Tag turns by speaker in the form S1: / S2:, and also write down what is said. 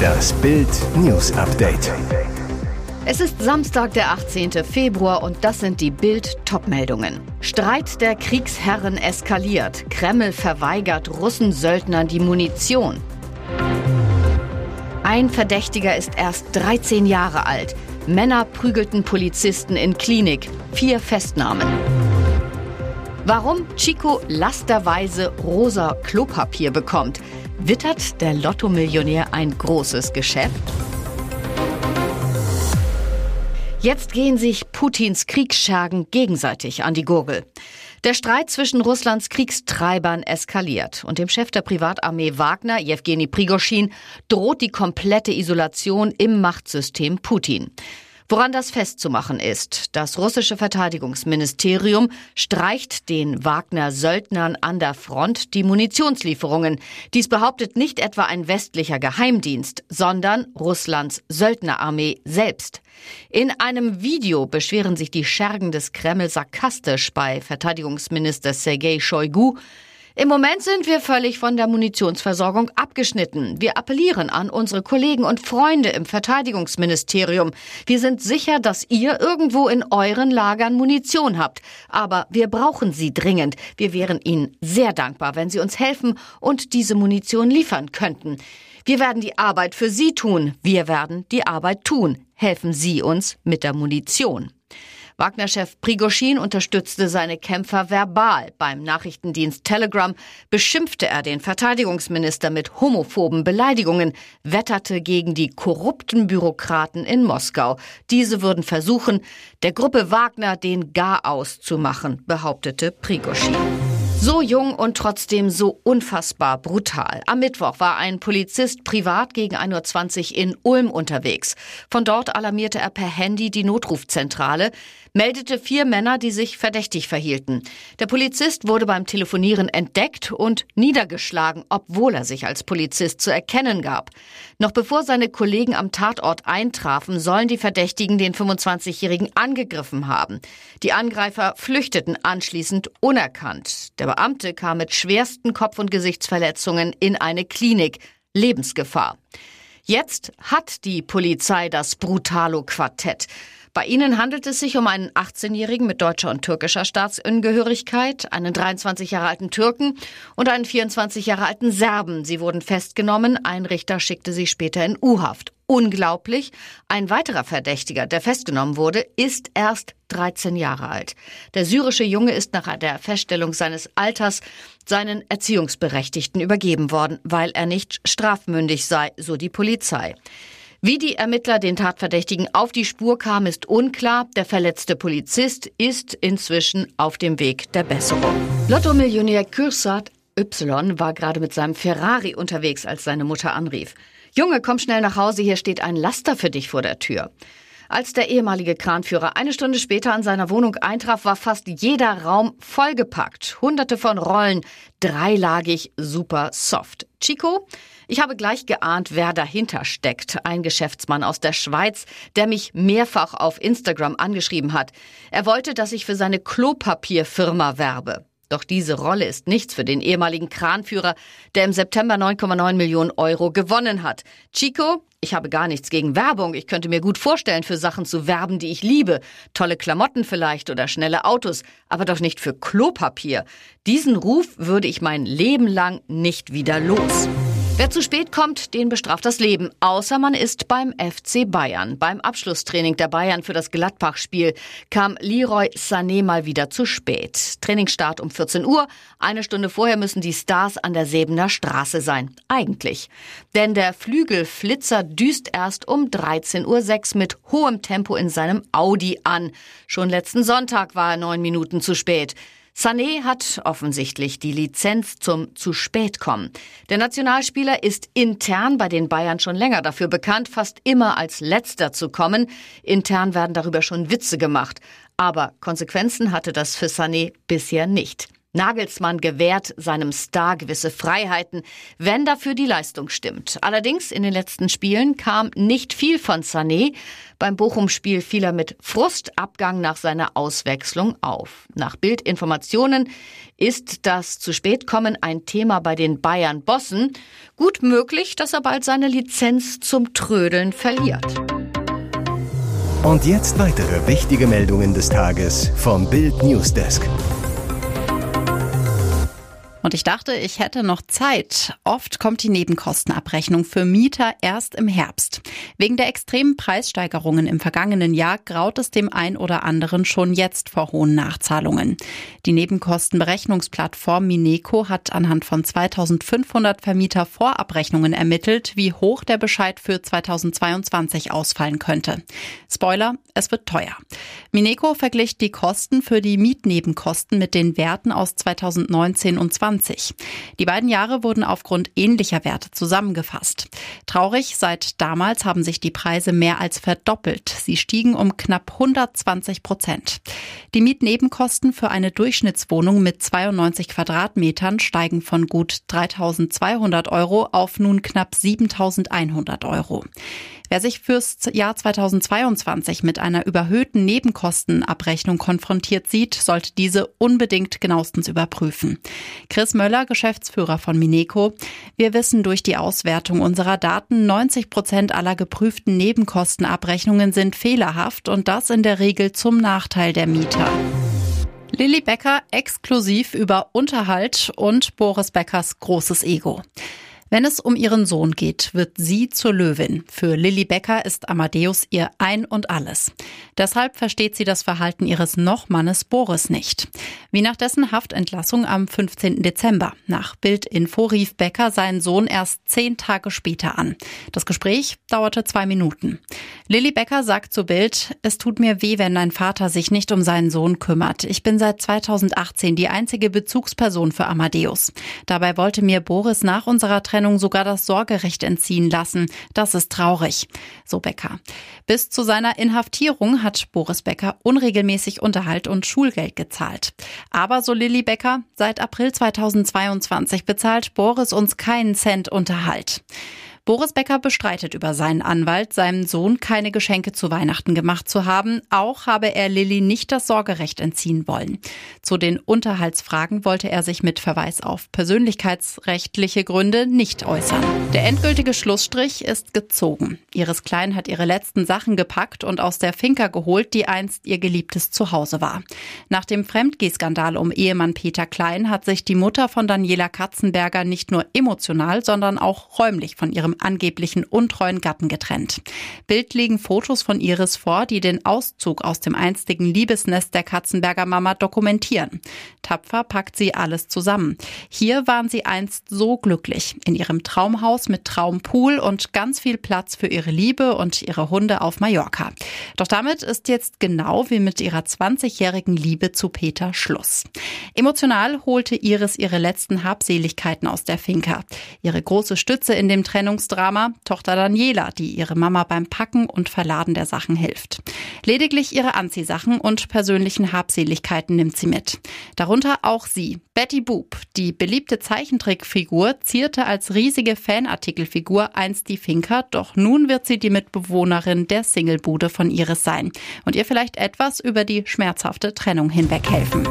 S1: Das Bild News Update.
S2: Es ist Samstag, der 18. Februar und das sind die Bild-Top-Meldungen. Streit der Kriegsherren eskaliert. Kreml verweigert Russen-Söldnern die Munition. Ein Verdächtiger ist erst 13 Jahre alt. Männer prügelten Polizisten in Klinik. Vier Festnahmen. Warum Chico lasterweise rosa Klopapier bekommt. Wittert der Lottomillionär ein großes Geschäft? Jetzt gehen sich Putins Kriegsschergen gegenseitig an die Gurgel. Der Streit zwischen Russlands Kriegstreibern eskaliert und dem Chef der Privatarmee Wagner, Jewgeni Prigoschin, droht die komplette Isolation im Machtsystem Putin. Woran das festzumachen ist, das russische Verteidigungsministerium streicht den Wagner-Söldnern an der Front die Munitionslieferungen. Dies behauptet nicht etwa ein westlicher Geheimdienst, sondern Russlands Söldnerarmee selbst. In einem Video beschweren sich die Schergen des Kreml sarkastisch bei Verteidigungsminister Sergei Shoigu, im Moment sind wir völlig von der Munitionsversorgung abgeschnitten. Wir appellieren an unsere Kollegen und Freunde im Verteidigungsministerium. Wir sind sicher, dass ihr irgendwo in euren Lagern Munition habt. Aber wir brauchen sie dringend. Wir wären Ihnen sehr dankbar, wenn Sie uns helfen und diese Munition liefern könnten. Wir werden die Arbeit für Sie tun. Wir werden die Arbeit tun. Helfen Sie uns mit der Munition. Wagner-Chef Prigoschin unterstützte seine Kämpfer verbal. Beim Nachrichtendienst Telegram beschimpfte er den Verteidigungsminister mit homophoben Beleidigungen, wetterte gegen die korrupten Bürokraten in Moskau. Diese würden versuchen, der Gruppe Wagner den Garaus zu machen, behauptete Prigoschin. So jung und trotzdem so unfassbar brutal. Am Mittwoch war ein Polizist privat gegen 1.20 Uhr in Ulm unterwegs. Von dort alarmierte er per Handy die Notrufzentrale, meldete vier Männer, die sich verdächtig verhielten. Der Polizist wurde beim Telefonieren entdeckt und niedergeschlagen, obwohl er sich als Polizist zu erkennen gab. Noch bevor seine Kollegen am Tatort eintrafen, sollen die Verdächtigen den 25-Jährigen angegriffen haben. Die Angreifer flüchteten anschließend unerkannt. Der Beamte kam mit schwersten Kopf- und Gesichtsverletzungen in eine Klinik. Lebensgefahr. Jetzt hat die Polizei das Brutalo-Quartett. Bei ihnen handelt es sich um einen 18-Jährigen mit deutscher und türkischer Staatsangehörigkeit, einen 23 Jahre alten Türken und einen 24 Jahre alten Serben. Sie wurden festgenommen, ein Richter schickte sie später in U-Haft. Unglaublich, ein weiterer Verdächtiger, der festgenommen wurde, ist erst 13 Jahre alt. Der syrische Junge ist nach der Feststellung seines Alters seinen Erziehungsberechtigten übergeben worden, weil er nicht strafmündig sei, so die Polizei. Wie die Ermittler den Tatverdächtigen auf die Spur kamen, ist unklar. Der verletzte Polizist ist inzwischen auf dem Weg der Besserung. Lotto-Millionär Kürsat Y war gerade mit seinem Ferrari unterwegs, als seine Mutter anrief. Junge, komm schnell nach Hause, hier steht ein Laster für dich vor der Tür. Als der ehemalige Kranführer eine Stunde später an seiner Wohnung eintraf, war fast jeder Raum vollgepackt. Hunderte von Rollen, dreilagig, super soft. Chico? Ich habe gleich geahnt, wer dahinter steckt. Ein Geschäftsmann aus der Schweiz, der mich mehrfach auf Instagram angeschrieben hat. Er wollte, dass ich für seine Klopapierfirma werbe. Doch diese Rolle ist nichts für den ehemaligen Kranführer, der im September 9,9 Millionen Euro gewonnen hat. Chico, ich habe gar nichts gegen Werbung. Ich könnte mir gut vorstellen, für Sachen zu werben, die ich liebe. Tolle Klamotten vielleicht oder schnelle Autos, aber doch nicht für Klopapier. Diesen Ruf würde ich mein Leben lang nicht wieder los. Wer zu spät kommt, den bestraft das Leben. Außer man ist beim FC Bayern. Beim Abschlusstraining der Bayern für das Gladbach-Spiel kam Leroy Sané mal wieder zu spät. Trainingsstart um 14 Uhr. Eine Stunde vorher müssen die Stars an der Säbener Straße sein. Eigentlich. Denn der Flügelflitzer düst erst um 13.06 Uhr mit hohem Tempo in seinem Audi an. Schon letzten Sonntag war er neun Minuten zu spät. Sané hat offensichtlich die Lizenz zum zu spät kommen. Der Nationalspieler ist intern bei den Bayern schon länger dafür bekannt, fast immer als letzter zu kommen. Intern werden darüber schon Witze gemacht. Aber Konsequenzen hatte das für Sané bisher nicht. Nagelsmann gewährt seinem Star gewisse Freiheiten, wenn dafür die Leistung stimmt. Allerdings in den letzten Spielen kam nicht viel von Sané. Beim Bochum-Spiel fiel er mit Frustabgang nach seiner Auswechslung auf. Nach Bildinformationen ist das zu spät kommen ein Thema bei den Bayern-Bossen. Gut möglich, dass er bald seine Lizenz zum Trödeln verliert.
S1: Und jetzt weitere wichtige Meldungen des Tages vom Bild Newsdesk.
S3: Und ich dachte, ich hätte noch Zeit. Oft kommt die Nebenkostenabrechnung für Mieter erst im Herbst. Wegen der extremen Preissteigerungen im vergangenen Jahr graut es dem ein oder anderen schon jetzt vor hohen Nachzahlungen. Die Nebenkostenberechnungsplattform Mineco hat anhand von 2500 Vermieter Vorabrechnungen ermittelt, wie hoch der Bescheid für 2022 ausfallen könnte. Spoiler, es wird teuer. Mineco verglich die Kosten für die Mietnebenkosten mit den Werten aus 2019 und 20 2020. Die beiden Jahre wurden aufgrund ähnlicher Werte zusammengefasst. Traurig, seit damals haben sich die Preise mehr als verdoppelt. Sie stiegen um knapp 120 Prozent. Die Mietnebenkosten für eine Durchschnittswohnung mit 92 Quadratmetern steigen von gut 3.200 Euro auf nun knapp 7.100 Euro. Wer sich fürs Jahr 2022 mit einer überhöhten Nebenkostenabrechnung konfrontiert sieht, sollte diese unbedingt genauestens überprüfen. Chris Möller, Geschäftsführer von Mineco. Wir wissen durch die Auswertung unserer Daten, 90 Prozent aller geprüften Nebenkostenabrechnungen sind fehlerhaft und das in der Regel zum Nachteil der Mieter. Lilly Becker exklusiv über Unterhalt und Boris Beckers großes Ego. Wenn es um ihren Sohn geht, wird sie zur Löwin. Für Lilly Becker ist Amadeus ihr Ein und Alles. Deshalb versteht sie das Verhalten ihres Nochmannes Boris nicht. Wie nach dessen Haftentlassung am 15. Dezember. Nach Bildinfo rief Becker seinen Sohn erst zehn Tage später an. Das Gespräch dauerte zwei Minuten. Lilly Becker sagt zu Bild, es tut mir weh, wenn dein Vater sich nicht um seinen Sohn kümmert. Ich bin seit 2018 die einzige Bezugsperson für Amadeus. Dabei wollte mir Boris nach unserer Trennung sogar das Sorgerecht entziehen lassen. Das ist traurig. So Becker. Bis zu seiner Inhaftierung hat Boris Becker unregelmäßig Unterhalt und Schulgeld gezahlt. Aber so Lilly Becker, seit April 2022 bezahlt Boris uns keinen Cent Unterhalt. Boris Becker bestreitet über seinen Anwalt, seinem Sohn keine Geschenke zu Weihnachten gemacht zu haben. Auch habe er Lilly nicht das Sorgerecht entziehen wollen. Zu den Unterhaltsfragen wollte er sich mit Verweis auf persönlichkeitsrechtliche Gründe nicht äußern. Der endgültige Schlussstrich ist gezogen. Iris Klein hat ihre letzten Sachen gepackt und aus der Finca geholt, die einst ihr geliebtes Zuhause war. Nach dem Fremdgehskandal um Ehemann Peter Klein hat sich die Mutter von Daniela Katzenberger nicht nur emotional, sondern auch räumlich von ihrem angeblichen untreuen Gatten getrennt. Bild legen Fotos von Iris vor, die den Auszug aus dem einstigen Liebesnest der Katzenberger Mama dokumentieren. Tapfer packt sie alles zusammen. Hier waren sie einst so glücklich. In ihrem Traumhaus mit Traumpool und ganz viel Platz für ihre Liebe und ihre Hunde auf Mallorca. Doch damit ist jetzt genau wie mit ihrer 20-jährigen Liebe zu Peter Schluss. Emotional holte Iris ihre letzten Habseligkeiten aus der Finca. Ihre große Stütze in dem Trennungs Beziehungsdrama Tochter Daniela, die ihre Mama beim Packen und Verladen der Sachen hilft. Lediglich ihre Anziehsachen und persönlichen Habseligkeiten nimmt sie mit. Darunter auch sie, Betty Boop, die beliebte Zeichentrickfigur, zierte als riesige Fanartikelfigur einst die Finker, doch nun wird sie die Mitbewohnerin der Singlebude von Iris sein und ihr vielleicht etwas über die schmerzhafte Trennung hinweg helfen.